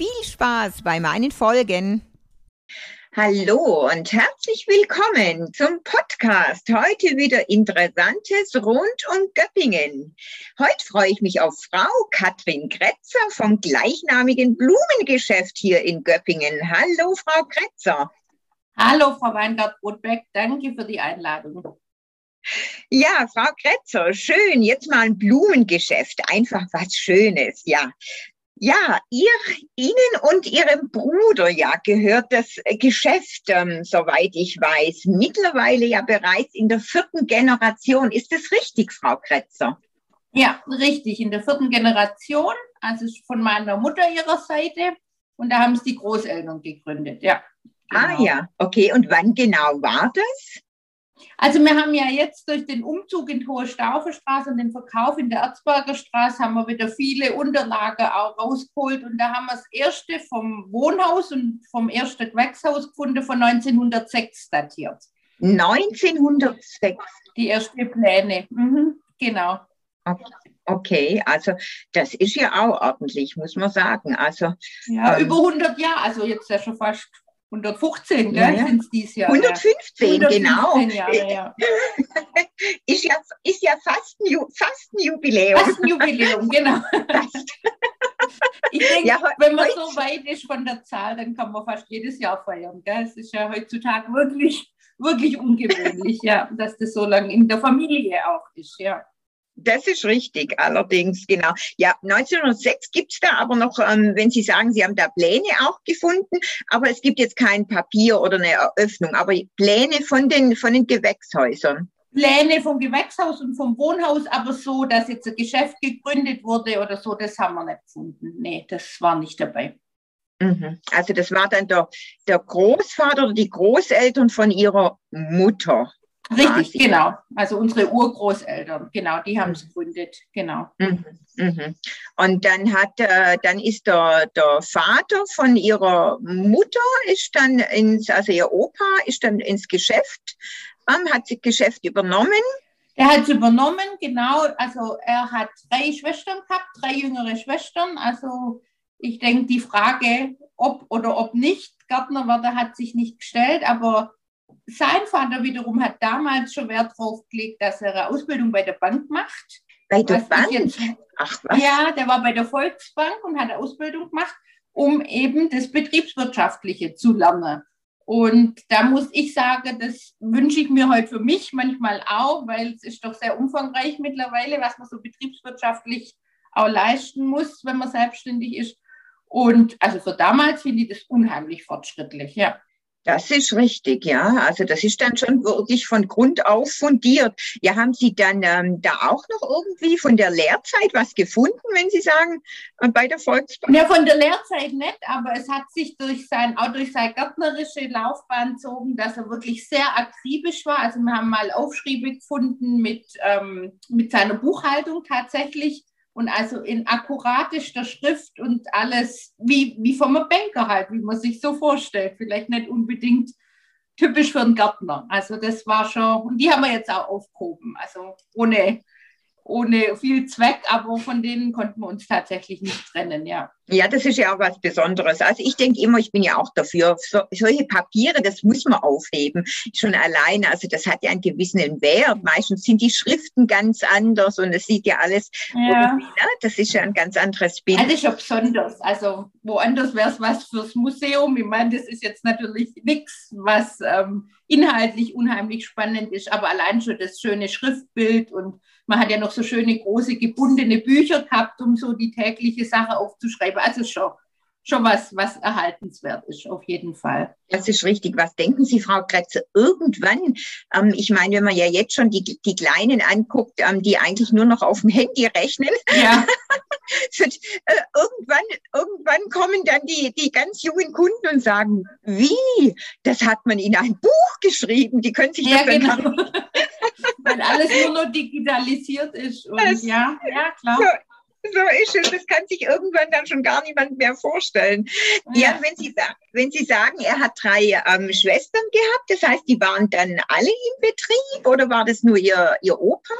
Viel Spaß bei meinen Folgen. Hallo und herzlich willkommen zum Podcast. Heute wieder Interessantes rund um Göppingen. Heute freue ich mich auf Frau Katrin Kretzer vom gleichnamigen Blumengeschäft hier in Göppingen. Hallo, Frau Kretzer. Hallo, Frau Weingart-Brotbeck. Danke für die Einladung. Ja, Frau Kretzer, schön. Jetzt mal ein Blumengeschäft. Einfach was Schönes, ja. Ja, ihr, Ihnen und Ihrem Bruder ja gehört das Geschäft, ähm, soweit ich weiß, mittlerweile ja bereits in der vierten Generation. Ist das richtig, Frau Kretzer? Ja, richtig, in der vierten Generation, also von meiner Mutter ihrer Seite. Und da haben es die Großeltern gegründet, ja. Ah, genau. Ah ja, okay. Und wann genau war das? Also wir haben ja jetzt durch den Umzug in Hohe Stauferstraße und den Verkauf in der Erzberger Straße haben wir wieder viele Unterlagen auch rausgeholt und da haben wir das erste vom Wohnhaus und vom ersten Gewächshaus gefunden von 1906 datiert. 1906? Die ersten Pläne, mhm, genau. Okay, also das ist ja auch ordentlich, muss man sagen. Also, ja, ähm, über 100 Jahre, also jetzt ja schon fast 115, ja, ja. sind es dieses Jahr. 115, 115 genau. Jahre, ja. ist, ja, ist ja fast ein, fast ein Jubiläum. Fast ein Jubiläum, genau. ich denke, ja, wenn man so weit ist von der Zahl, dann kann man fast jedes Jahr feiern. Gell? Es ist ja heutzutage wirklich, wirklich ungewöhnlich, ja, dass das so lange in der Familie auch ist. Ja. Das ist richtig, allerdings, genau. Ja, 1906 gibt es da aber noch, ähm, wenn Sie sagen, Sie haben da Pläne auch gefunden, aber es gibt jetzt kein Papier oder eine Eröffnung, aber Pläne von den, von den Gewächshäusern. Pläne vom Gewächshaus und vom Wohnhaus, aber so, dass jetzt ein Geschäft gegründet wurde oder so, das haben wir nicht gefunden. Nee, das war nicht dabei. Mhm. Also das war dann der, der Großvater oder die Großeltern von ihrer Mutter. Richtig, genau. Also unsere Urgroßeltern, genau, die haben es gegründet, genau. Mhm, mhm. Und dann hat, äh, dann ist der, der Vater von ihrer Mutter ist dann ins, also ihr Opa ist dann ins Geschäft, ähm, hat das Geschäft übernommen. Er hat es übernommen, genau. Also er hat drei Schwestern gehabt, drei jüngere Schwestern. Also ich denke, die Frage, ob oder ob nicht Gärtner wurde, hat sich nicht gestellt, aber sein Vater wiederum hat damals schon Wert darauf gelegt, dass er eine Ausbildung bei der Bank macht. Bei der Bank? Jetzt, Ach was? Ja, der war bei der Volksbank und hat eine Ausbildung gemacht, um eben das Betriebswirtschaftliche zu lernen. Und da muss ich sagen, das wünsche ich mir heute für mich manchmal auch, weil es ist doch sehr umfangreich mittlerweile, was man so betriebswirtschaftlich auch leisten muss, wenn man selbstständig ist. Und also für damals finde ich das unheimlich fortschrittlich, ja. Das ist richtig, ja. Also das ist dann schon wirklich von Grund auf fundiert. Ja, haben Sie dann ähm, da auch noch irgendwie von der Lehrzeit was gefunden, wenn Sie sagen, äh, bei der Volksbank? Ja, von der Lehrzeit nicht, aber es hat sich durch sein, auch durch seine gärtnerische Laufbahn gezogen, dass er wirklich sehr akribisch war. Also wir haben mal Aufschriebe gefunden mit, ähm, mit seiner Buchhaltung tatsächlich und also in akkuratester Schrift und alles wie, wie vom Banker halt, wie man sich so vorstellt. Vielleicht nicht unbedingt typisch für einen Gärtner. Also das war schon, und die haben wir jetzt auch aufgehoben. Also ohne ohne viel Zweck, aber von denen konnten wir uns tatsächlich nicht trennen, ja. Ja, das ist ja auch was Besonderes. Also ich denke immer, ich bin ja auch dafür, so, solche Papiere, das muss man aufheben, schon alleine. Also das hat ja einen gewissen Wert. Meistens sind die Schriften ganz anders und es sieht ja alles, ja. Ne? das ist ja ein ganz anderes Bild. Das ist ja besonders. Also woanders wäre es was fürs Museum. Ich meine, das ist jetzt natürlich nichts, was ähm, inhaltlich unheimlich spannend ist, aber allein schon das schöne Schriftbild und man hat ja noch so schöne große gebundene Bücher gehabt, um so die tägliche Sache aufzuschreiben. Also schon, schon was, was erhaltenswert ist, auf jeden Fall. Das ist richtig. Was denken Sie, Frau Kretze, irgendwann, ähm, ich meine, wenn man ja jetzt schon die, die Kleinen anguckt, ähm, die eigentlich nur noch auf dem Handy rechnen, ja. äh, irgendwann, irgendwann kommen dann die, die ganz jungen Kunden und sagen, wie? Das hat man in ein Buch geschrieben. Die können sich ja, das genau. Weil alles nur noch digitalisiert ist. Und das, ja, ja, klar. So, so ist es. Das kann sich irgendwann dann schon gar niemand mehr vorstellen. Ja, wenn, Sie, wenn Sie sagen, er hat drei ähm, Schwestern gehabt, das heißt, die waren dann alle im Betrieb oder war das nur Ihr, Ihr Opa?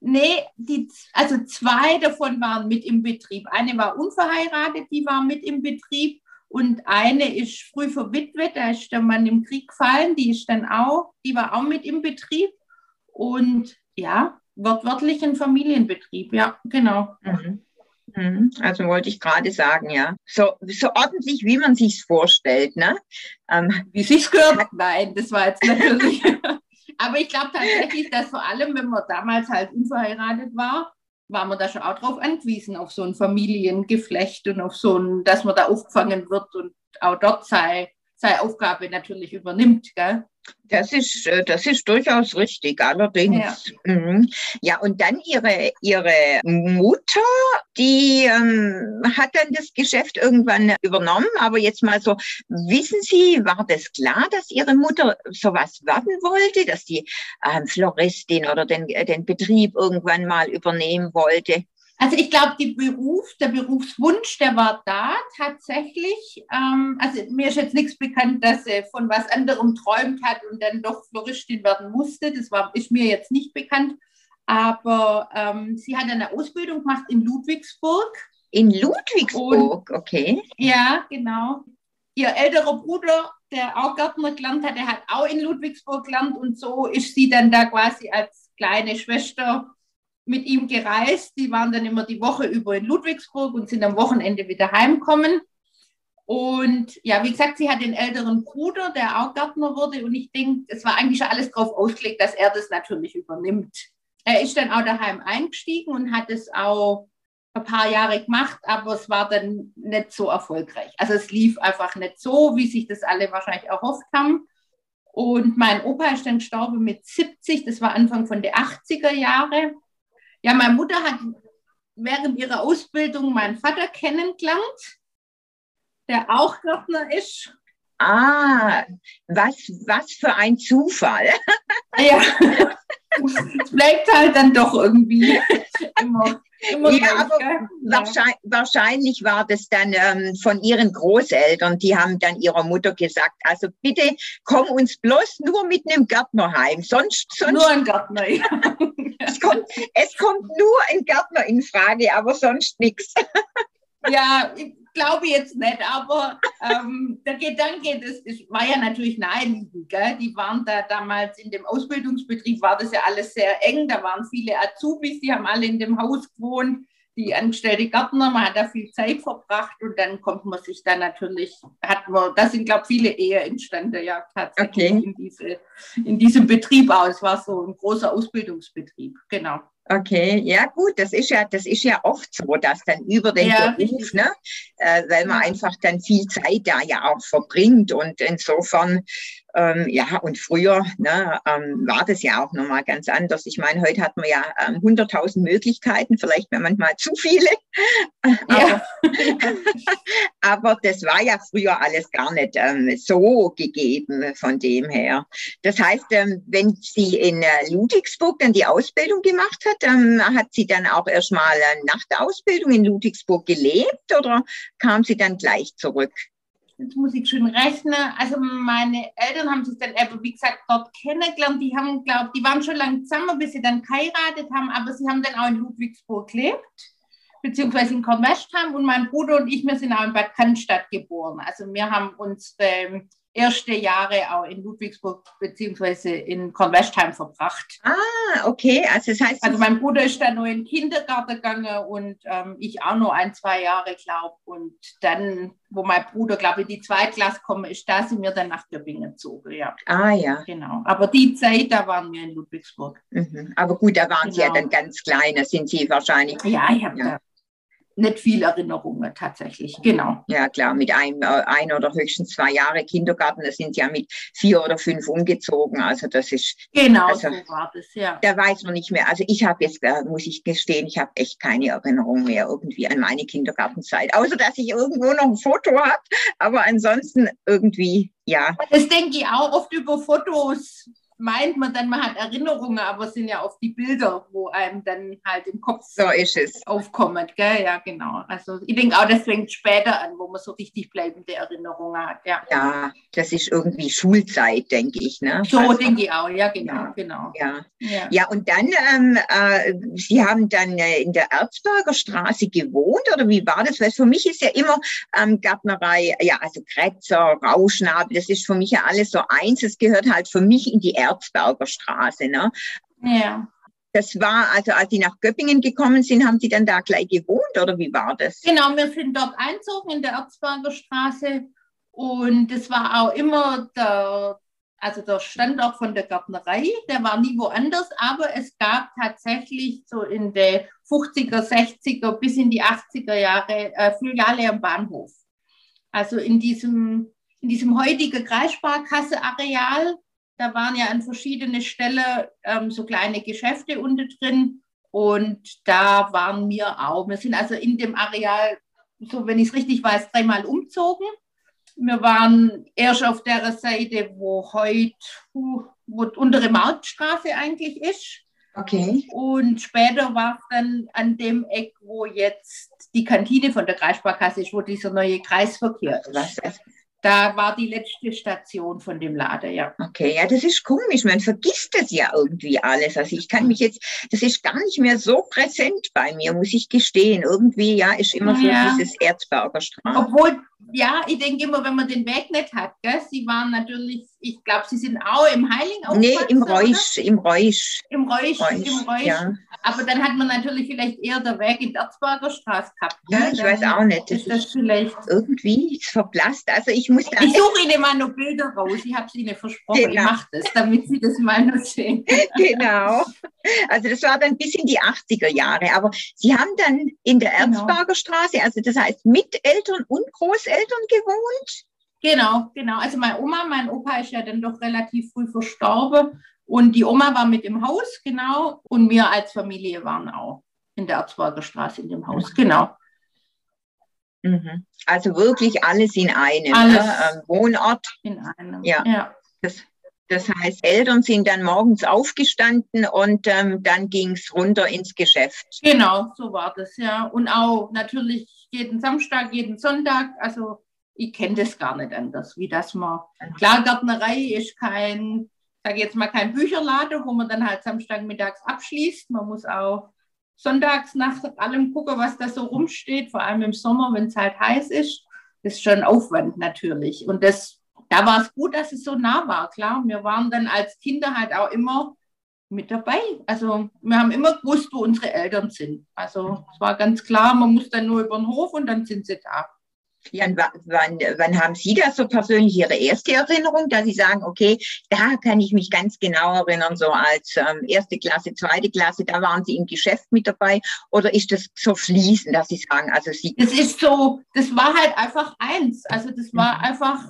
Nee, die, also zwei davon waren mit im Betrieb. Eine war unverheiratet, die war mit im Betrieb. Und eine ist früh verwitwet, da ist der Mann im Krieg gefallen, die ist dann auch, die war auch mit im Betrieb. Und ja, wortwörtlich ein Familienbetrieb, ja, genau. Mhm. mhm. Also wollte ich gerade sagen, ja. So, so ordentlich, wie man sich vorstellt, ne? Ähm, wie sich's gehört? Nein, das war jetzt natürlich. Aber ich glaube tatsächlich, dass vor allem, wenn man damals halt unverheiratet war, war man da schon auch drauf angewiesen, auf so ein Familiengeflecht und auf so ein, dass man da aufgefangen wird und auch dort sei, seine Aufgabe natürlich übernimmt. Gell? Das ist, äh, das ist durchaus richtig, allerdings. Ja, mhm. ja und dann ihre, ihre Mutter, die ähm, hat dann das Geschäft irgendwann übernommen. Aber jetzt mal so, wissen Sie, war das klar, dass Ihre Mutter sowas werden wollte, dass die ähm, Floristin oder den, den Betrieb irgendwann mal übernehmen wollte? Also ich glaube, Beruf, der Berufswunsch, der war da tatsächlich. Ähm, also mir ist jetzt nichts bekannt, dass sie von was anderem träumt hat und dann doch Floristin werden musste. Das war, ist mir jetzt nicht bekannt. Aber ähm, sie hat eine Ausbildung gemacht in Ludwigsburg. In Ludwigsburg, und, okay. Ja, genau. Ihr älterer Bruder, der auch Gärtner gelernt hat, der hat auch in Ludwigsburg gelernt und so ist sie dann da quasi als kleine Schwester mit ihm gereist. Die waren dann immer die Woche über in Ludwigsburg und sind am Wochenende wieder heimkommen. Und ja, wie gesagt, sie hat den älteren Bruder, der auch Gärtner wurde. Und ich denke, es war eigentlich schon alles darauf ausgelegt, dass er das natürlich übernimmt. Er ist dann auch daheim eingestiegen und hat es auch ein paar Jahre gemacht, aber es war dann nicht so erfolgreich. Also es lief einfach nicht so, wie sich das alle wahrscheinlich erhofft haben. Und mein Opa ist dann gestorben mit 70, das war Anfang von den 80er Jahre. Ja, meine Mutter hat während ihrer Ausbildung meinen Vater kennengelernt, der auch Gärtner ist. Ah, was, was für ein Zufall. Ja, es bleibt halt dann doch irgendwie immer Immer ja, aber ja. wahrscheinlich, wahrscheinlich, war das dann ähm, von ihren Großeltern, die haben dann ihrer Mutter gesagt, also bitte komm uns bloß nur mit einem Gärtner heim, sonst, sonst nur ein Gärtner. Ja. Es, kommt, nur ein Gärtner in Frage, aber sonst nichts. Ja, ich glaube jetzt nicht, aber ähm, der Gedanke, das, das war ja natürlich naheliegend. Gell? Die waren da damals in dem Ausbildungsbetrieb, war das ja alles sehr eng. Da waren viele Azubis, die haben alle in dem Haus gewohnt, die angestellte Gärtner. Man hat da viel Zeit verbracht und dann kommt man sich da natürlich, hat man, da sind, glaube ich, viele Ehe entstanden, ja, tatsächlich okay. in, diese, in diesem Betrieb auch. Es war so ein großer Ausbildungsbetrieb, genau. Okay, ja gut, das ist ja, das ist ja oft so, dass dann über den ja, Beruf, ne, äh, weil man einfach dann viel Zeit da ja auch verbringt und insofern ähm, ja, und früher ne, ähm, war das ja auch nochmal ganz anders. Ich meine, heute hat man ja ähm, 100.000 Möglichkeiten, vielleicht manchmal zu viele. Ja. Aber, aber, das war ja früher alles gar nicht ähm, so gegeben von dem her. Das heißt, ähm, wenn sie in äh, Ludwigsburg dann die Ausbildung gemacht hat, ähm, hat sie dann auch erstmal äh, nach der Ausbildung in Ludwigsburg gelebt oder kam sie dann gleich zurück? Jetzt muss ich schon rechnen. Also meine Eltern haben sich dann eben, wie gesagt, dort kennengelernt. Die haben, glaube die waren schon lange zusammen, bis sie dann geheiratet haben, aber sie haben dann auch in Ludwigsburg gelebt, beziehungsweise in Kornwestheim. Und mein Bruder und ich, wir sind auch in Bad Cannstatt geboren. Also wir haben uns ähm, erste Jahre auch in Ludwigsburg beziehungsweise in Kornwestheim verbracht. Ah, okay. Also das heißt. Also mein Bruder ist dann nur in den Kindergarten gegangen und ähm, ich auch nur ein, zwei Jahre, glaube Und dann, wo mein Bruder, glaube ich, die Zweitklasse komme, ist, da sind wir dann nach Göppingen gezogen, ja. Ah, ja. Genau. Aber die Zeit, da waren wir in Ludwigsburg. Mhm. Aber gut, da waren genau. Sie ja genau. dann ganz klein, da sind Sie wahrscheinlich. Ja, ich habe ja. da nicht viel Erinnerungen tatsächlich, genau. Ja, klar, mit einem, äh, ein oder höchstens zwei Jahre Kindergarten, da sind ja mit vier oder fünf umgezogen. Also das ist. Genau, also, so war das, ja. Da weiß man nicht mehr. Also ich habe jetzt, äh, muss ich gestehen, ich habe echt keine Erinnerung mehr irgendwie an meine Kindergartenzeit. Außer dass ich irgendwo noch ein Foto habe. Aber ansonsten irgendwie, ja. Das denke ich auch oft über Fotos meint man dann, man hat Erinnerungen, aber es sind ja oft die Bilder, wo einem dann halt im Kopf so ist es. aufkommen. Gell? Ja, genau. Also ich denke auch, das fängt später an, wo man so richtig bleibende Erinnerungen hat. Ja, ja das ist irgendwie Schulzeit, denke ich. Ne? So also, denke ich auch, ja, genau. Ja, genau. Ja. ja. ja und dann, ähm, äh, Sie haben dann äh, in der Erzberger Straße gewohnt oder wie war das? Weil für mich ist ja immer ähm, Gärtnerei, ja, also Kretzer, Rauschnabel, das ist für mich ja alles so eins. Es gehört halt für mich in die Erzberger Straße. Ne? Ja. Das war, also als Sie nach Göppingen gekommen sind, haben Sie dann da gleich gewohnt oder wie war das? Genau, wir sind dort einzogen in der Erzberger Straße und das war auch immer der, also der Standort von der Gärtnerei, der war nie woanders, aber es gab tatsächlich so in den 50er, 60er bis in die 80er Jahre äh, Filiale am Bahnhof. Also in diesem, in diesem heutigen Kreissparkasse-Areal da waren ja an verschiedene Stellen ähm, so kleine Geschäfte unten drin. Und da waren wir auch. Wir sind also in dem Areal, so wenn ich es richtig weiß, dreimal umzogen. Wir waren erst auf der Seite, wo heute wo die untere Marktstraße eigentlich ist. Okay. Und später war es dann an dem Eck, wo jetzt die Kantine von der Kreissparkasse ist, wo dieser neue Kreisverkehr ist. Da war die letzte Station von dem Laden, ja. Okay, ja, das ist komisch. Man vergisst das ja irgendwie alles. Also ich kann mich jetzt, das ist gar nicht mehr so präsent bei mir, muss ich gestehen. Irgendwie, ja, ist immer so ja. dieses Erzberger Straße. Obwohl, ja, ich denke immer, wenn man den Weg nicht hat, gell? Sie waren natürlich, ich glaube, Sie sind auch im Heiling Nee, im Reusch, im Reusch. Im Reusch, Reusch im Reusch. Ja. Aber dann hat man natürlich vielleicht eher der Weg in der Erzberger Straße gehabt. Ja, ich dann weiß auch nicht. Das ist das vielleicht irgendwie verblasst. Also ich muss da. Ich suche Ihnen mal noch Bilder raus. Ich habe es Ihnen versprochen. Genau. Ich mache das, damit Sie das mal noch sehen. genau. Also das war dann bis in die 80er Jahre. Aber Sie haben dann in der genau. Erzberger Straße, also das heißt mit Eltern und Großeltern gewohnt? Genau, genau. Also meine Oma, mein Opa ist ja dann doch relativ früh verstorben. Und die Oma war mit im Haus, genau. Und wir als Familie waren auch in der Erzberger Straße in dem Haus, genau. Mhm. Also wirklich alles in einem alles ne? Wohnort. In einem. Ja. ja. Das, das, heißt, Eltern sind dann morgens aufgestanden und ähm, dann ging es runter ins Geschäft. Genau, so war das, ja. Und auch natürlich jeden Samstag, jeden Sonntag. Also ich kenne das gar nicht anders, wie das mal. Klar, Gärtnerei ist kein, sage jetzt mal, kein Bücherladen, wo man dann halt Samstagmittags abschließt. Man muss auch sonntags nach allem gucken, was da so rumsteht, vor allem im Sommer, wenn es halt heiß ist. Das ist schon Aufwand natürlich. Und das, da war es gut, dass es so nah war, klar. Wir waren dann als Kinder halt auch immer mit dabei. Also wir haben immer gewusst, wo unsere Eltern sind. Also es war ganz klar, man muss dann nur über den Hof und dann sind sie da. Ja, wann, wann haben Sie das so persönlich Ihre erste Erinnerung, dass Sie sagen, okay, da kann ich mich ganz genau erinnern, so als ähm, erste Klasse, zweite Klasse, da waren Sie im Geschäft mit dabei? Oder ist das so fließend, dass Sie sagen, also Sie. Das ist so, das war halt einfach eins. Also das war mhm. einfach,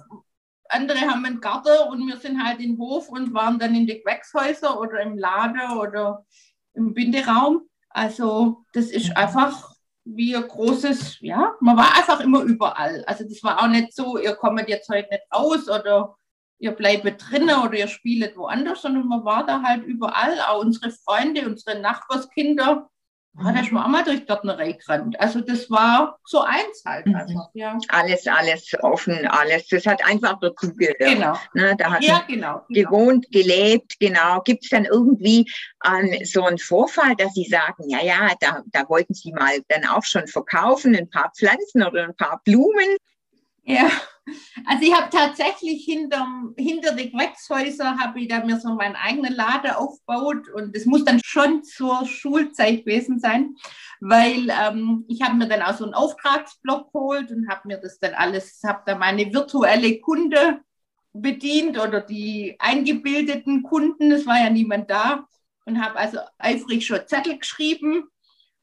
andere haben einen Garten und wir sind halt im Hof und waren dann in die Gewächshäuser oder im Laden oder im Binderaum. Also das ist mhm. einfach wie ein großes, ja, man war einfach immer überall. Also das war auch nicht so, ihr kommt jetzt heute nicht raus oder ihr bleibt drinnen oder ihr spielt woanders, sondern man war da halt überall. Auch unsere Freunde, unsere Nachbarskinder, Ah, da ist man auch mal durch Gärtnerei gerannt. Also das war so eins halt einfach, ja. Alles, alles offen, alles. Das hat einfach dazugehört. Genau. Ne, da hat ja, genau, genau. gewohnt, gelebt, genau. Gibt es dann irgendwie ähm, so einen Vorfall, dass Sie sagen, ja, ja, da, da wollten Sie mal dann auch schon verkaufen, ein paar Pflanzen oder ein paar Blumen? Ja, also ich habe tatsächlich hinterm, hinter den Gewächshäusern habe ich da mir so meinen eigenen Laden aufgebaut und das muss dann schon zur Schulzeit gewesen sein, weil ähm, ich habe mir dann auch so einen Auftragsblock geholt und habe mir das dann alles, habe da meine virtuelle Kunde bedient oder die eingebildeten Kunden, es war ja niemand da und habe also eifrig schon Zettel geschrieben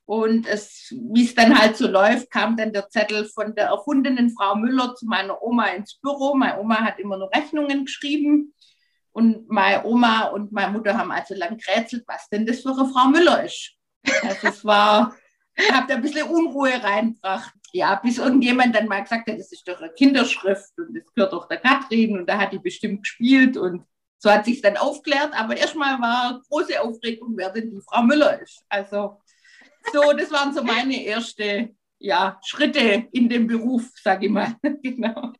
Und es, wie es dann halt so läuft, kam dann der Zettel von der erfundenen Frau Müller zu meiner Oma ins Büro. Meine Oma hat immer nur Rechnungen geschrieben. Und meine Oma und meine Mutter haben also lang gerätselt, was denn das für eine Frau Müller ist. Also es war, ich habe da ein bisschen Unruhe reingebracht. Ja, bis irgendjemand dann mal gesagt hat, das ist doch eine Kinderschrift und das gehört doch der Katrin und da hat die bestimmt gespielt und so hat sich dann aufklärt. Aber erstmal war große Aufregung, wer denn die Frau Müller ist. Also so, das waren so meine ersten ja, Schritte in dem Beruf, sage ich mal. genau.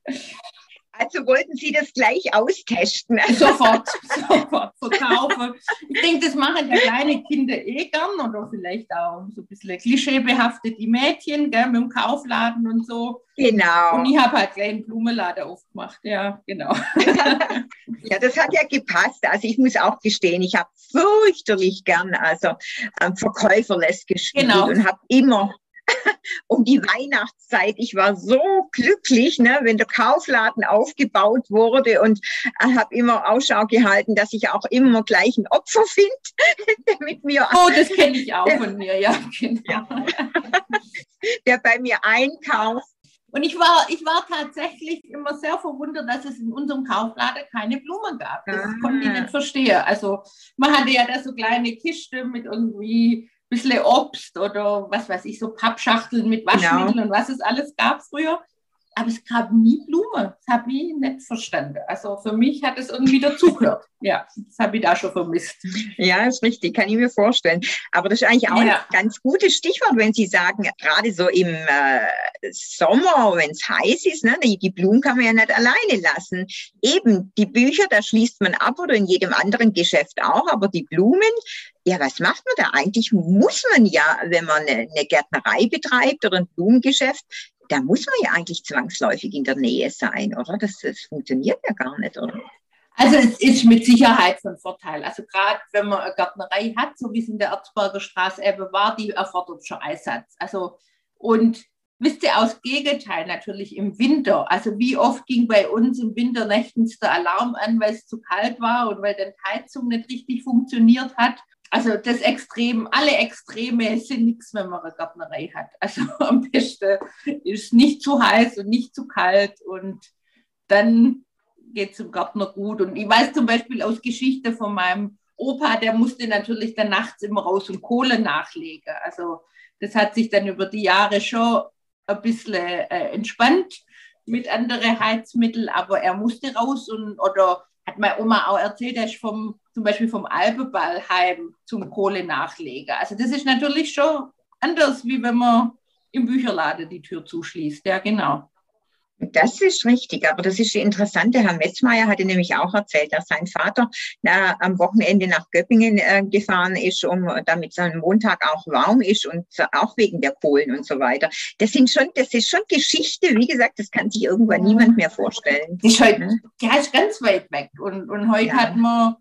Also wollten Sie das gleich austesten? Sofort, sofort verkaufen. Ich denke, das machen ja kleine Kinder eh gern oder vielleicht auch so ein bisschen klischeebehaftet die Mädchen gell, mit dem Kaufladen und so. Genau. Und ich habe halt gleich einen Blumenladen aufgemacht, ja, genau. ja, das hat ja gepasst. Also ich muss auch gestehen, ich habe fürchterlich gern also ähm, Verkäuferles gespielt genau. und habe immer um die Weihnachtszeit. Ich war so glücklich, ne, wenn der Kaufladen aufgebaut wurde und äh, habe immer Ausschau gehalten, dass ich auch immer gleich ein Opfer finde, der mit mir. Oh, das kenne ich auch von mir, ja, genau. der bei mir einkauft. Und ich war, ich war tatsächlich immer sehr verwundert, dass es in unserem Kaufladen keine Blumen gab. Das ah. konnte ich nicht verstehen. Also man hatte ja da so kleine Kisten mit irgendwie bisschen Obst oder was weiß ich, so Pappschachteln mit Waschmitteln genau. und was es alles gab früher. Aber es gab nie Blume. Das habe ich nicht verstanden. Also für mich hat es irgendwie dazugehört. Ja, das habe ich da schon vermisst. Ja, ist richtig, kann ich mir vorstellen. Aber das ist eigentlich auch ja. ein ganz gutes Stichwort, wenn Sie sagen, gerade so im äh, Sommer, wenn es heiß ist, ne, die, die Blumen kann man ja nicht alleine lassen. Eben, die Bücher, da schließt man ab oder in jedem anderen Geschäft auch, aber die Blumen, ja, was macht man da? Eigentlich muss man ja, wenn man eine, eine Gärtnerei betreibt oder ein Blumengeschäft, da muss man ja eigentlich zwangsläufig in der Nähe sein, oder? Das, das funktioniert ja gar nicht, oder? Also es ist mit Sicherheit von Vorteil. Also gerade wenn man eine Gärtnerei hat, so wie es in der Erzberger Straße eben war, die erfordert schon Einsatz. Also und wisst ihr aus Gegenteil natürlich im Winter. Also wie oft ging bei uns im Winter nächtens der Alarm an, weil es zu kalt war und weil dann Heizung nicht richtig funktioniert hat also das Extrem, alle Extreme sind nichts, wenn man eine Gärtnerei hat. Also am besten ist nicht zu heiß und nicht zu kalt und dann geht es dem Gärtner gut. Und ich weiß zum Beispiel aus Geschichte von meinem Opa, der musste natürlich dann nachts immer raus und Kohle nachlegen. Also das hat sich dann über die Jahre schon ein bisschen äh, entspannt mit anderen Heizmitteln, aber er musste raus und oder hat meine Oma auch erzählt, er ist vom, zum Beispiel vom Alpeballheim zum Kohlenachleger. Also das ist natürlich schon anders, wie wenn man im Bücherladen die Tür zuschließt. Ja, genau. Das ist richtig, aber das ist interessant. Der Herr Metzmeier hatte nämlich auch erzählt, dass sein Vater na, am Wochenende nach Göppingen äh, gefahren ist, um damit sein Montag auch warm ist und auch wegen der Kohlen und so weiter. Das sind schon, das ist schon Geschichte. Wie gesagt, das kann sich irgendwann niemand mehr vorstellen. ist heute, mhm. ja, ist ganz weit weg. Und, und heute ja. hat man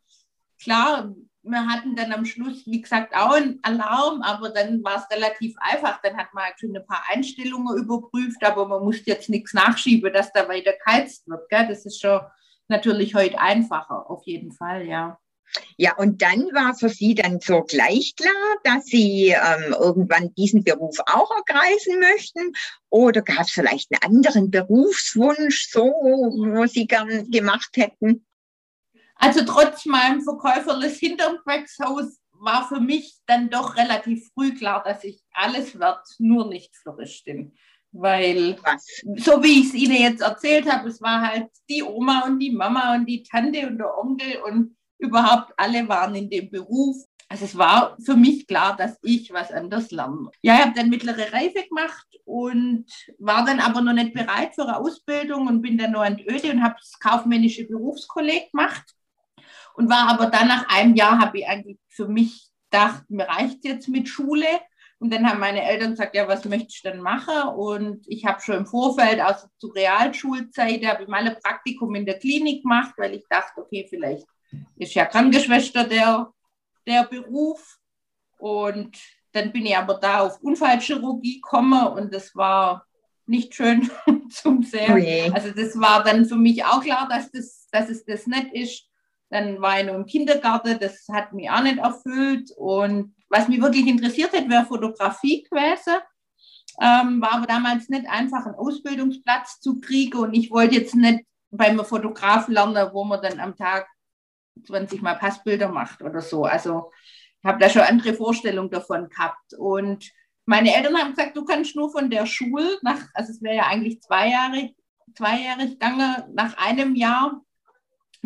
klar wir hatten dann am Schluss, wie gesagt, auch einen Alarm, aber dann war es relativ einfach. Dann hat man halt schon ein paar Einstellungen überprüft, aber man musste jetzt nichts nachschieben, dass da weiter geheizt wird. Gell? Das ist schon natürlich heute einfacher, auf jeden Fall, ja. Ja, und dann war für Sie dann so gleich klar, dass Sie ähm, irgendwann diesen Beruf auch ergreifen möchten? Oder gab es vielleicht einen anderen Berufswunsch, so, wo Sie gern gemacht hätten? Also trotz meinem Verkäuferles hinterm Quackshaus war für mich dann doch relativ früh klar, dass ich alles werde, nur nicht Floristin. Weil, Was? so wie ich es Ihnen jetzt erzählt habe, es war halt die Oma und die Mama und die Tante und der Onkel und überhaupt alle waren in dem Beruf. Also es war für mich klar, dass ich was anderes lerne. Ja, ich habe dann mittlere Reife gemacht und war dann aber noch nicht bereit für eine Ausbildung und bin dann noch an Öde und habe das kaufmännische Berufskolleg gemacht und war aber dann nach einem Jahr, habe ich eigentlich für mich gedacht, mir reicht jetzt mit Schule. Und dann haben meine Eltern gesagt, ja, was möchte ich denn machen? Und ich habe schon im Vorfeld, also zur Realschulzeit, habe ich mal ein Praktikum in der Klinik gemacht, weil ich dachte, okay, vielleicht ist ja Krankenschwester der, der Beruf. Und dann bin ich aber da auf Unfallchirurgie gekommen und das war nicht schön zum Sehen. Okay. Also das war dann für mich auch klar, dass, das, dass es das nicht ist. Dann war ich noch im Kindergarten, das hat mich auch nicht erfüllt. Und was mich wirklich interessiert hätte, wäre Fotografie gewesen. Ähm, war aber damals nicht einfach, einen Ausbildungsplatz zu kriegen und ich wollte jetzt nicht beim Fotograf lernen, wo man dann am Tag 20 Mal Passbilder macht oder so. Also ich habe da schon andere Vorstellungen davon gehabt. Und meine Eltern haben gesagt, du kannst nur von der Schule nach, also es wäre ja eigentlich zwei Jahre, zweijährig gegangen, nach einem Jahr,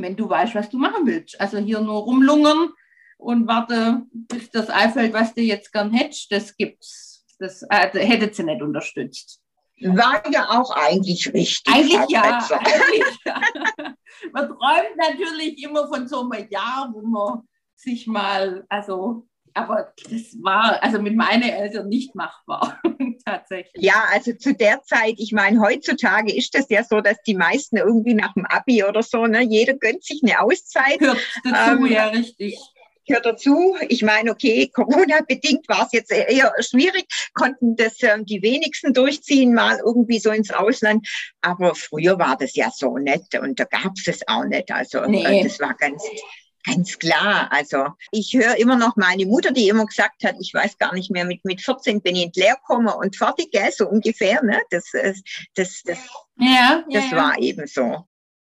wenn du weißt, was du machen willst. Also hier nur rumlungern und warte, bis das einfällt, was du jetzt gern hättest, das gibt's. Das äh, hätte sie nicht unterstützt. War ja auch eigentlich richtig. Eigentlich ja, eigentlich ja. Man träumt natürlich immer von so einem Jahr, wo man sich mal, also aber das war also mit meinen Eltern nicht machbar, tatsächlich. Ja, also zu der Zeit, ich meine, heutzutage ist das ja so, dass die meisten irgendwie nach dem Abi oder so, ne, jeder gönnt sich eine Auszeit. Hört dazu, ähm, ja, richtig gehört dazu. Ich meine, okay, Corona-bedingt war es jetzt eher schwierig, konnten das ähm, die wenigsten durchziehen, mal irgendwie so ins Ausland. Aber früher war das ja so nett und da gab es es auch nicht. Also äh, nee. das war ganz, Ganz klar. Also ich höre immer noch meine Mutter, die immer gesagt hat, ich weiß gar nicht mehr, mit, mit 14 bin ich in gekommen und fertig, gell, so ungefähr. Ne? Das, äh, das, das, ja, das ja, war eben so.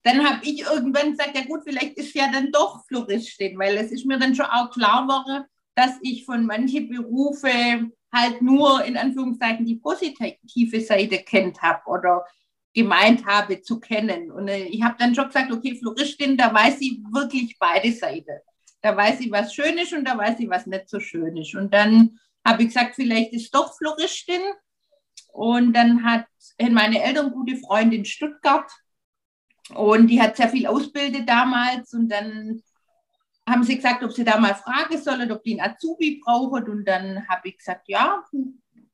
Dann habe ich irgendwann gesagt, ja gut, vielleicht ist ja dann doch Floristin, weil es ist mir dann schon auch klar geworden, dass ich von manchen Berufe halt nur in Anführungszeichen die positive Seite kennt habe oder gemeint habe zu kennen. Und äh, ich habe dann schon gesagt, okay, Floristin, da weiß sie wirklich beide Seiten. Da weiß sie, was schön ist und da weiß sie, was nicht so schön ist. Und dann habe ich gesagt, vielleicht ist doch Floristin. Und dann hat meine Eltern gute Freundin in Stuttgart und die hat sehr viel ausgebildet damals. Und dann haben sie gesagt, ob sie da mal fragen sollen, ob die einen Azubi brauchen. Und dann habe ich gesagt, ja,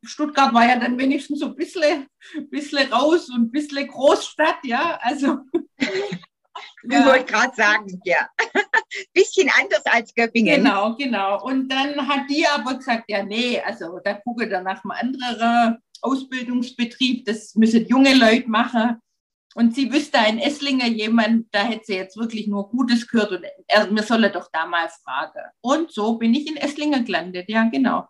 Stuttgart war ja dann wenigstens so ein bisschen, bisschen raus und ein bisschen Großstadt, ja. Also. Ich ja. wollte gerade sagen, ja. bisschen anders als Göppingen. Genau, genau. Und dann hat die aber gesagt, ja, nee, also da gucke dann nach einem anderen Ausbildungsbetrieb, das müssen junge Leute machen. Und sie wüsste ein Esslinger jemand, da hätte sie jetzt wirklich nur Gutes gehört und er, mir solle doch da mal fragen. Und so bin ich in Esslingen gelandet, ja, genau.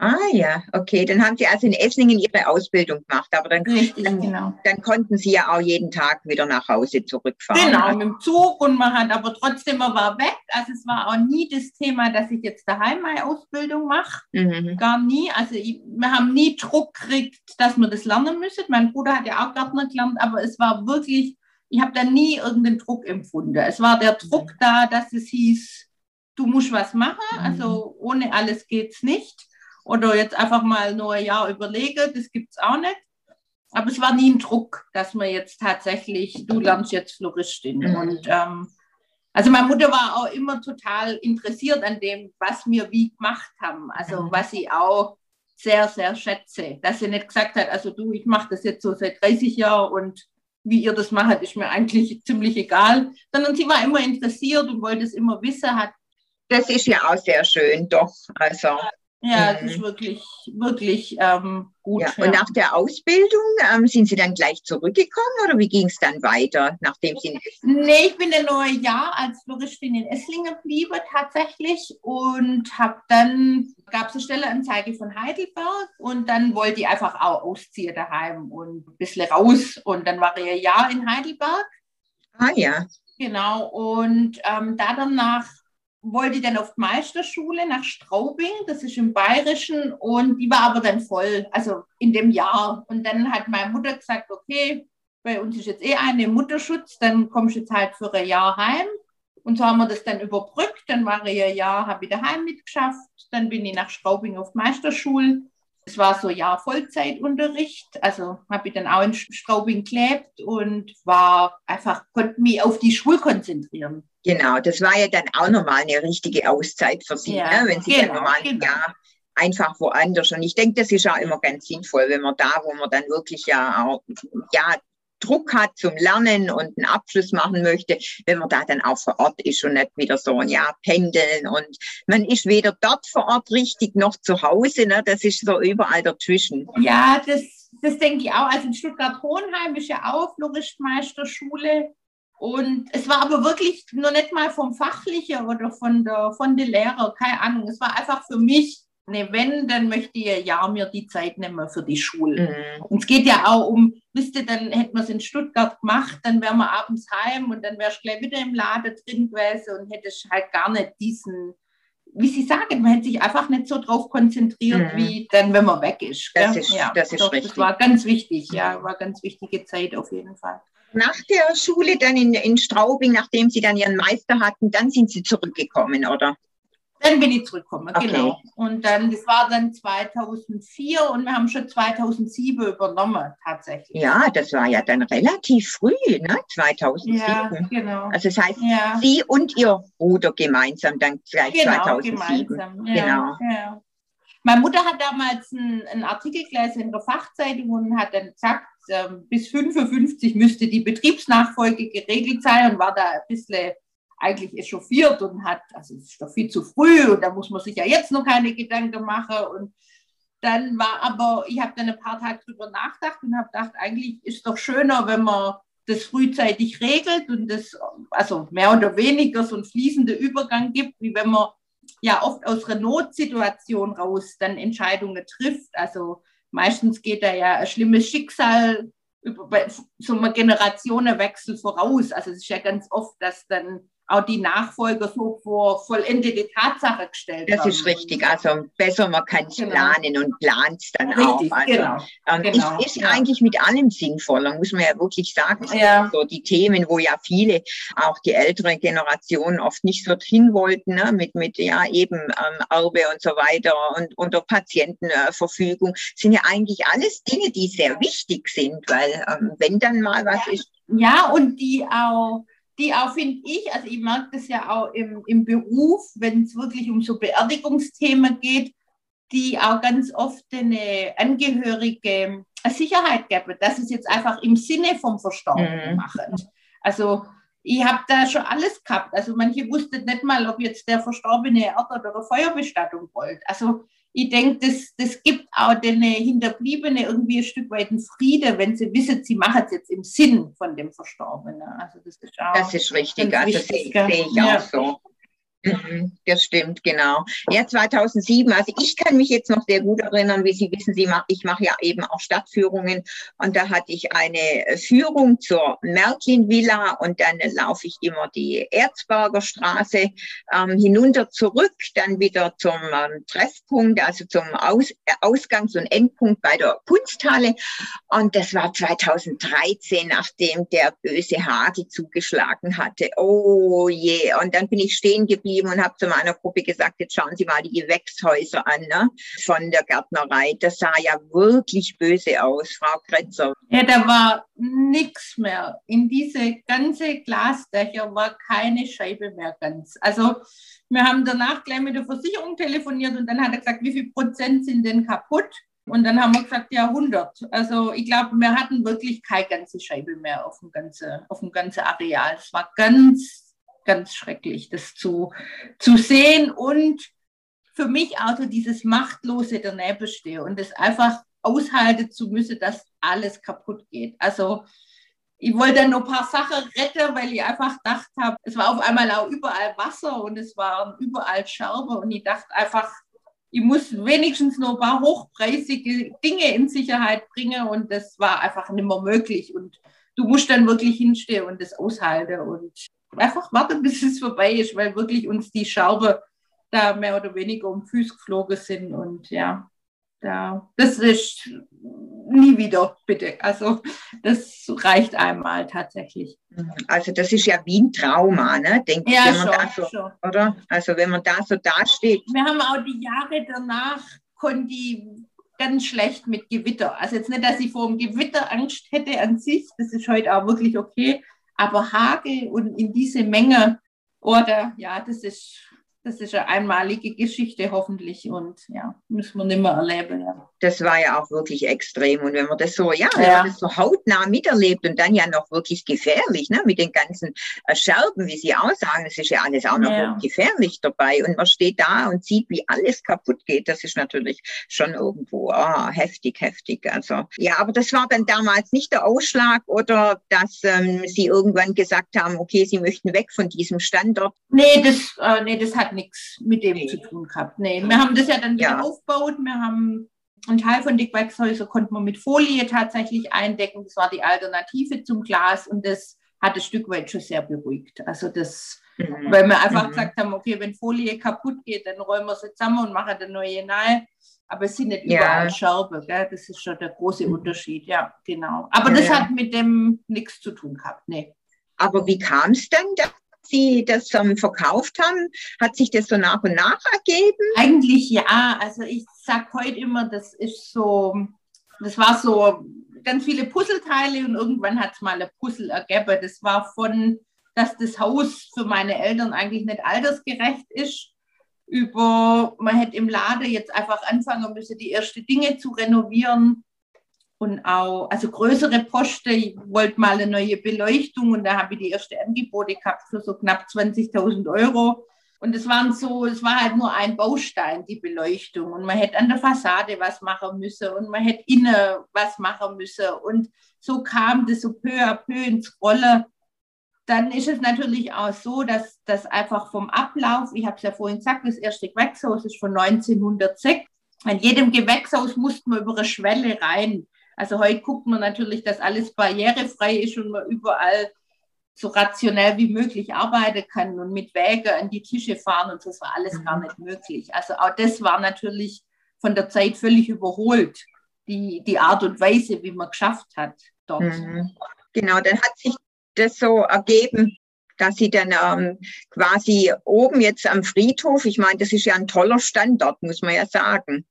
Ah ja, okay. Dann haben Sie also in Esslingen Ihre Ausbildung gemacht, aber dann, Richtig, dann, genau. dann konnten Sie ja auch jeden Tag wieder nach Hause zurückfahren. Genau, mit dem Zug und man hat aber trotzdem, man war weg. Also es war auch nie das Thema, dass ich jetzt daheim meine Ausbildung mache. Mhm. Gar nie. Also ich, wir haben nie Druck gekriegt, dass wir das lernen müssen. Mein Bruder hat ja auch Gärtner gelernt, aber es war wirklich, ich habe da nie irgendeinen Druck empfunden. Es war der Druck mhm. da, dass es hieß, du musst was machen. Mhm. Also ohne alles geht es nicht oder jetzt einfach mal nur ein Jahr überlege, das gibt es auch nicht. Aber es war nie ein Druck, dass man jetzt tatsächlich, du lernst jetzt Floristin. Mhm. Und ähm, also meine Mutter war auch immer total interessiert an dem, was wir wie gemacht haben. Also mhm. was sie auch sehr, sehr schätze. Dass sie nicht gesagt hat, also du, ich mache das jetzt so seit 30 Jahren und wie ihr das macht, ist mir eigentlich ziemlich egal. Sondern sie war immer interessiert und wollte es immer wissen, hat das ist ja auch sehr schön, doch. Also ja, das ist wirklich, wirklich ähm, gut. Ja. Und nach der Ausbildung ähm, sind Sie dann gleich zurückgekommen oder wie ging es dann weiter, nachdem Sie Nee, ich bin ein Jahr als Floristin in Esslingen geblieben tatsächlich und habe dann, gab es eine Stelleanzeige von Heidelberg und dann wollte ich einfach auch ausziehen daheim und ein bisschen raus und dann war ich ein Jahr in Heidelberg. Ah ja. Genau, und ähm, da danach wollte ich dann auf die Meisterschule nach Straubing, das ist im Bayerischen, und die war aber dann voll, also in dem Jahr. Und dann hat meine Mutter gesagt, okay, bei uns ist jetzt eh eine Mutterschutz, dann kommst du jetzt halt für ein Jahr heim. Und so haben wir das dann überbrückt. Dann war ich ein Jahr, habe ich daheim mitgeschafft. Dann bin ich nach Straubing auf die Meisterschule. Es war so ein Jahr Vollzeitunterricht. Also habe ich dann auch in Straubing gelebt und war einfach, konnte mich auf die Schule konzentrieren. Genau, das war ja dann auch nochmal eine richtige Auszeit für Sie, ja, ne? wenn Sie genau, dann nochmal ein genau. Jahr einfach woanders. Und ich denke, das ist auch immer ganz sinnvoll, wenn man da, wo man dann wirklich ja auch ja, Druck hat zum Lernen und einen Abschluss machen möchte, wenn man da dann auch vor Ort ist und nicht wieder so ein Jahr pendeln und man ist weder dort vor Ort richtig noch zu Hause, ne? das ist so überall dazwischen. Ja, das, das denke ich auch. Also in Stuttgart-Hohenheim ist ja auch Floristmeisterschule Und es war aber wirklich nur nicht mal vom Fachlichen oder von der, von der Lehrer, keine Ahnung. Es war einfach für mich, ne, wenn, dann möchte ich ja mir die Zeit nehmen für die Schule. Mhm. Und es geht ja auch um, wisst ihr, dann hätten wir es in Stuttgart gemacht, dann wären wir abends heim und dann wärst du gleich wieder im Laden drin gewesen und hättest halt gar nicht diesen, wie Sie sagen, man hätte sich einfach nicht so drauf konzentriert, mhm. wie dann, wenn man weg ist. Das ist, ja, das ist doch, richtig. Das war ganz wichtig, ja, war ganz wichtige Zeit auf jeden Fall. Nach der Schule dann in, in Straubing, nachdem Sie dann Ihren Meister hatten, dann sind Sie zurückgekommen, oder? Dann bin ich zurückgekommen, okay. genau. Und dann, das war dann 2004 und wir haben schon 2007 übernommen, tatsächlich. Ja, das war ja dann relativ früh, ne? 2007. Ja, genau. Also das heißt, ja. Sie und Ihr Bruder gemeinsam dann gleich genau, 2007. Gemeinsam. Ja, genau. Ja. Meine Mutter hat damals einen, einen Artikel gelesen in der Fachzeitung und hat dann gesagt, ähm, bis 55 müsste die Betriebsnachfolge geregelt sein und war da ein bisschen eigentlich echauffiert und hat, also es ist doch viel zu früh und da muss man sich ja jetzt noch keine Gedanken machen. Und dann war aber, ich habe dann ein paar Tage drüber nachgedacht und habe gedacht, eigentlich ist doch schöner, wenn man das frühzeitig regelt und das, also mehr oder weniger so einen fließenden Übergang gibt, wie wenn man ja oft aus einer Notsituation raus dann Entscheidungen trifft. Also meistens geht da ja ein schlimmes Schicksal über so einem Generationenwechsel voraus. Also es ist ja ganz oft, dass dann auch die Nachfolger so vor vollendete Tatsache gestellt Das haben. ist richtig. Also besser, man kann es genau. planen und plant es dann richtig, auch. Also, genau. Ähm, genau. Ist, ist ja. eigentlich mit allem sinnvoller, muss man ja wirklich sagen. Ja. So die Themen, wo ja viele, auch die ältere Generation oft nicht so hin wollten, ne? mit, mit ja eben ähm, Erbe und so weiter und unter Patientenverfügung, sind ja eigentlich alles Dinge, die sehr wichtig sind, weil ähm, wenn dann mal was ist. Ja, und die auch die auch, finde ich, also ich merke das ja auch im, im Beruf, wenn es wirklich um so Beerdigungsthemen geht, die auch ganz oft eine Angehörige Sicherheit geben, dass es jetzt einfach im Sinne vom Verstorbenen mhm. machen. Also ich habe da schon alles gehabt. Also manche wussten nicht mal, ob jetzt der Verstorbene Erd- oder Feuerbestattung wollte. Also ich denke, das, das gibt auch den Hinterbliebenen irgendwie ein Stück weit einen Friede, wenn sie wissen, sie machen es jetzt im Sinn von dem Verstorbenen. Also das ist auch. Das ist richtig, also sehe seh ich ja. auch so. Mhm, das stimmt, genau. Ja, 2007, also ich kann mich jetzt noch sehr gut erinnern, wie Sie wissen, Sie mach, ich mache ja eben auch Stadtführungen und da hatte ich eine Führung zur Märklin Villa und dann laufe ich immer die Erzberger Straße ähm, hinunter zurück, dann wieder zum ähm, Treffpunkt, also zum Aus, Ausgangs- und Endpunkt bei der Kunsthalle und das war 2013, nachdem der böse Hagel zugeschlagen hatte. Oh je, und dann bin ich stehen geblieben geblieben und habe zu meiner Gruppe gesagt, jetzt schauen Sie mal die Gewächshäuser an ne, von der Gärtnerei. Das sah ja wirklich böse aus, Frau Kretzer. Ja, da war nichts mehr. In diese ganze Glasdächer war keine Scheibe mehr ganz. Also wir haben danach gleich mit der Versicherung telefoniert und dann hat er gesagt, wie viel Prozent sind denn kaputt? Und dann haben wir gesagt, ja, 100. Also ich glaube, wir hatten wirklich keine ganze Scheibe mehr auf dem ganzen, auf dem ganzen Areal. Es war ganz ganz schrecklich, das zu, zu sehen und für mich auch so dieses Machtlose daneben stehe und das einfach aushalten zu müssen, dass alles kaputt geht. Also ich wollte dann noch ein paar Sachen retten, weil ich einfach gedacht habe, es war auf einmal auch überall Wasser und es waren überall Scherben und ich dachte einfach, ich muss wenigstens noch ein paar hochpreisige Dinge in Sicherheit bringen und das war einfach nicht mehr möglich und du musst dann wirklich hinstehen und das aushalten und einfach warten, bis es vorbei ist, weil wirklich uns die Schaube da mehr oder weniger um Füße geflogen sind und ja, da, das ist nie wieder, bitte. Also das reicht einmal tatsächlich. Also das ist ja wie ein Trauma, ne? Denke ja, wenn man schon, da so, schon. oder? Also wenn man da so dasteht. Wir haben auch die Jahre danach konnte ich ganz schlecht mit Gewitter. Also jetzt nicht, dass ich vor dem Gewitter Angst hätte an sich, das ist heute auch wirklich okay, aber Hagel und in diese Menge, oder ja, das ist, das ist eine einmalige Geschichte hoffentlich und ja, müssen wir nicht mehr erleben. Ja. Das war ja auch wirklich extrem. Und wenn man das so, ja, ja. das so hautnah miterlebt und dann ja noch wirklich gefährlich, ne, mit den ganzen äh, Scherben, wie Sie auch sagen, das ist ja alles auch noch ja. gefährlich dabei. Und man steht da und sieht, wie alles kaputt geht. Das ist natürlich schon irgendwo oh, heftig, heftig. Also ja, aber das war dann damals nicht der Ausschlag oder dass ähm, Sie irgendwann gesagt haben, okay, Sie möchten weg von diesem Standort. Nee, das, äh, nee, das hat nichts mit dem nee. zu tun gehabt. Nee, wir haben das ja dann wieder ja. aufgebaut. Wir haben einen Teil von Dickwerkshäuser konnte man mit Folie tatsächlich eindecken. Das war die Alternative zum Glas und das hat ein Stück weit schon sehr beruhigt. Also das, mhm. weil wir einfach mhm. gesagt haben, okay, wenn Folie kaputt geht, dann räumen wir sie zusammen und machen eine neue nahe. Aber es sind nicht ja. überall Scherben, gell? das ist schon der große mhm. Unterschied, ja, genau. Aber ja, das hat mit dem nichts zu tun gehabt, nee. Aber wie kam es dass Sie das ähm, verkauft haben? Hat sich das so nach und nach ergeben? Eigentlich ja. Also ich sage heute immer, das ist so, das war so ganz viele Puzzleteile und irgendwann hat es mal ein Puzzle ergeben. Das war von, dass das Haus für meine Eltern eigentlich nicht altersgerecht ist, über, man hätte im Laden jetzt einfach anfangen müssen, die ersten Dinge zu renovieren und auch, also größere Posten. Ich wollte mal eine neue Beleuchtung und da habe ich die erste Angebote gehabt für so knapp 20.000 Euro. Und es waren so, es war halt nur ein Baustein, die Beleuchtung. Und man hätte an der Fassade was machen müssen und man hätte innen was machen müssen. Und so kam das so peu à peu ins Rolle. Dann ist es natürlich auch so, dass das einfach vom Ablauf, ich habe es ja vorhin gesagt, das erste Gewächshaus ist von 1906. An jedem Gewächshaus musste man über eine Schwelle rein. Also heute guckt man natürlich, dass alles barrierefrei ist und man überall so rationell wie möglich arbeiten kann und mit Wege an die Tische fahren und das war alles mhm. gar nicht möglich. Also auch das war natürlich von der Zeit völlig überholt, die, die Art und Weise, wie man geschafft hat dort. Mhm. Genau, dann hat sich das so ergeben, dass sie dann ähm, quasi oben jetzt am Friedhof, ich meine, das ist ja ein toller Standort, muss man ja sagen.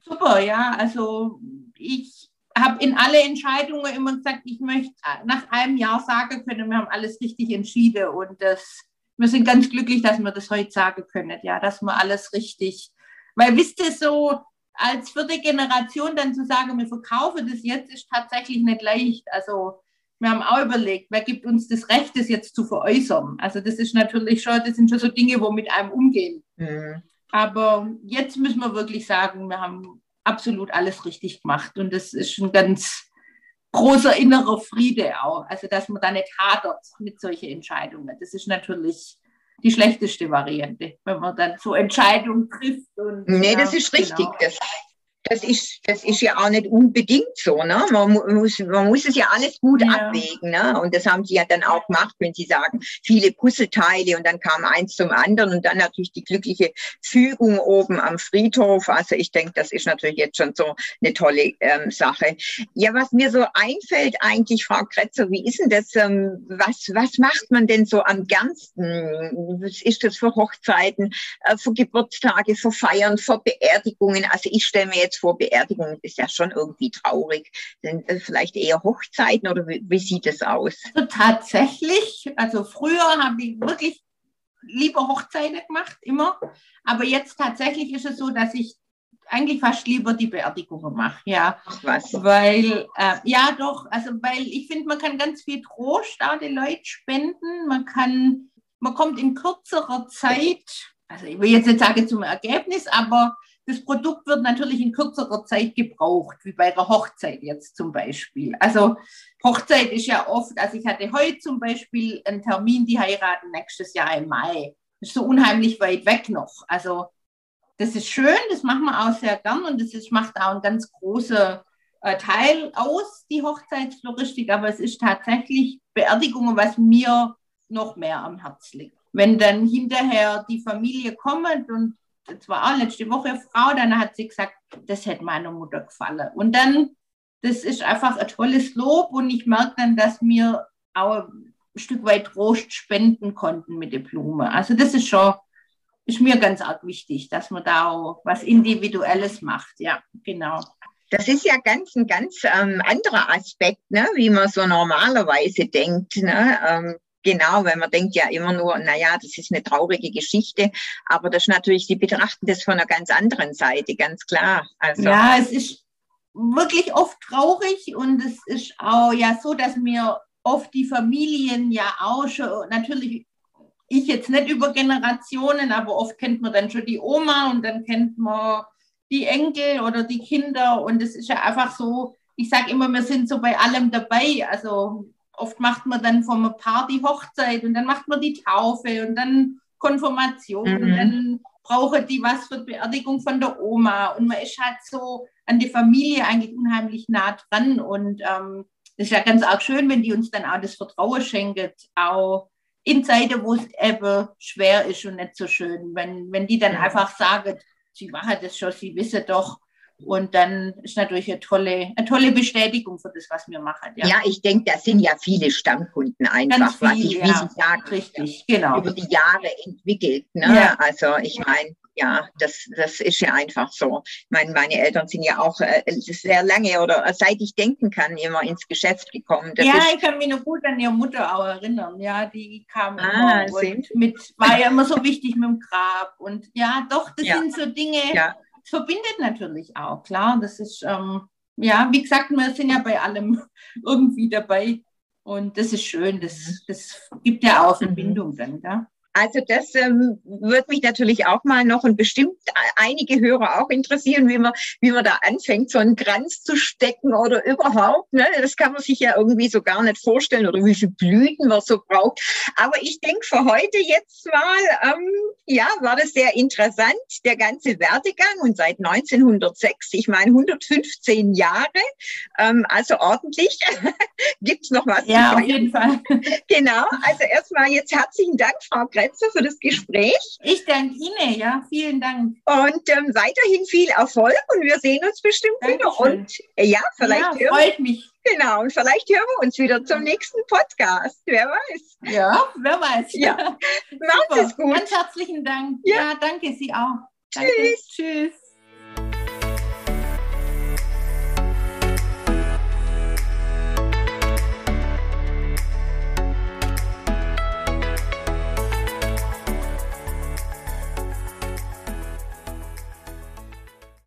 Super, ja, also ich habe in alle Entscheidungen immer gesagt, ich möchte nach einem Jahr sagen können, wir haben alles richtig entschieden und das, wir sind ganz glücklich, dass wir das heute sagen können, ja, dass wir alles richtig, weil wisst ihr so, als vierte Generation dann zu sagen, wir verkaufen das jetzt, ist tatsächlich nicht leicht. Also wir haben auch überlegt, wer gibt uns das Recht, das jetzt zu veräußern. Also das ist natürlich schon, das sind schon so Dinge, wo mit einem umgehen. Mhm. Aber jetzt müssen wir wirklich sagen, wir haben absolut alles richtig gemacht. Und das ist ein ganz großer innerer Friede auch. Also, dass man da nicht hadert mit solchen Entscheidungen. Das ist natürlich die schlechteste Variante, wenn man dann so Entscheidungen trifft. Und, nee, ja, das ist richtig. Genau. Das, das ist, das ist ja auch nicht unbedingt so. Ne? Man, muss, man muss es ja alles gut ja. abwägen. Ne? Und das haben sie ja dann auch gemacht, wenn sie sagen, viele Puzzleteile und dann kam eins zum anderen und dann natürlich die glückliche Fügung oben am Friedhof. Also ich denke, das ist natürlich jetzt schon so eine tolle ähm, Sache. Ja, was mir so einfällt eigentlich, Frau Kretzer, wie ist denn das, ähm, was, was macht man denn so am gernsten? Was ist das für Hochzeiten, äh, für Geburtstage, für Feiern, für Beerdigungen? Also ich stelle mir jetzt vor, Beerdigung ist ja schon irgendwie traurig. Sind das vielleicht eher Hochzeiten oder wie, wie sieht es aus? Also tatsächlich, also früher habe ich wirklich lieber Hochzeiten gemacht, immer. Aber jetzt tatsächlich ist es so, dass ich eigentlich fast lieber die Beerdigungen mache, ja. Ach was. Weil, äh, ja doch, also weil ich finde, man kann ganz viel Trost auch den Leuten spenden. Man kann, man kommt in kürzerer Zeit, also ich will jetzt nicht sagen zum Ergebnis, aber das Produkt wird natürlich in kürzerer Zeit gebraucht, wie bei der Hochzeit jetzt zum Beispiel. Also Hochzeit ist ja oft, also ich hatte heute zum Beispiel einen Termin, die heiraten nächstes Jahr im Mai. Das ist so unheimlich weit weg noch. Also das ist schön, das machen wir auch sehr gern und das ist, macht auch einen ganz großen äh, Teil aus, die Hochzeitsfloristik, aber es ist tatsächlich Beerdigungen, was mir noch mehr am Herz liegt. Wenn dann hinterher die Familie kommt und das war auch letzte Woche eine Frau, dann hat sie gesagt, das hätte meiner Mutter gefallen. Und dann, das ist einfach ein tolles Lob und ich merke dann, dass wir auch ein Stück weit Trost spenden konnten mit der Blume. Also das ist schon, ist mir ganz arg wichtig, dass man da auch was Individuelles macht. Ja, genau. Das ist ja ganz ein ganz ähm, anderer Aspekt, ne, wie man so normalerweise denkt. Ne? Ähm, genau, weil man denkt ja immer nur, naja, das ist eine traurige Geschichte, aber das ist natürlich, die betrachten das von einer ganz anderen Seite, ganz klar. Also, ja, es ist wirklich oft traurig und es ist auch ja so, dass mir oft die Familien ja auch schon, natürlich ich jetzt nicht über Generationen, aber oft kennt man dann schon die Oma und dann kennt man die Enkel oder die Kinder und es ist ja einfach so, ich sage immer, wir sind so bei allem dabei. Also oft macht man dann vom Paar die Hochzeit und dann macht man die Taufe und dann Konfirmation mhm. und dann brauche die was für die Beerdigung von der Oma und man ist halt so an die Familie eigentlich unheimlich nah dran und ähm, das ist ja ganz arg schön, wenn die uns dann auch das Vertrauen schenkt, auch in Zeiten, wo es eben schwer ist und nicht so schön, wenn, wenn die dann einfach sagen, sie machen das schon, sie wissen doch. Und dann ist natürlich eine tolle, eine tolle Bestätigung für das, was wir machen. Ja, ja ich denke, das sind ja viele Stammkunden einfach, viel, was ich, wie ja, Sie sagen, richtig, genau. über die Jahre entwickelt. Ne? Ja. Also ich meine, ja, das, das ist ja einfach so. Meine, meine Eltern sind ja auch äh, sehr lange oder seit ich denken kann, immer ins Geschäft gekommen. Das ja, ich kann mich noch gut an ihre Mutter auch erinnern. Ja, die kam ah, immer und mit, war ja immer so wichtig mit dem Grab. Und ja, doch, das ja. sind so Dinge, ja. Verbindet natürlich auch, klar. Das ist, ähm, ja, wie gesagt, wir sind ja bei allem irgendwie dabei. Und das ist schön, das, mhm. das gibt ja auch Verbindung mhm. dann, ja. Also das ähm, wird mich natürlich auch mal noch und bestimmt einige Hörer auch interessieren, wie man, wie man da anfängt, so einen Kranz zu stecken oder überhaupt. Ne? Das kann man sich ja irgendwie so gar nicht vorstellen oder wie viele Blüten man so braucht. Aber ich denke für heute jetzt mal, ähm, ja, war das sehr interessant, der ganze Werdegang und seit 1906, ich meine 115 Jahre, ähm, also ordentlich. Gibt's noch was? Ja, auf jeden Fall. Genau, also erstmal jetzt herzlichen Dank, Frau Kretz Kretzer für das Gespräch. Ich danke Ihnen, ja, vielen Dank. Und ähm, weiterhin viel Erfolg und wir sehen uns bestimmt Dankeschön. wieder. Und äh, ja, vielleicht ja, hören freut mich. Genau, und vielleicht hören wir uns wieder zum nächsten Podcast. Wer weiß. Ja, wer weiß. Ja. Macht es gut. Ganz herzlichen Dank. Ja, ja danke Sie auch. Danke. Tschüss. Tschüss.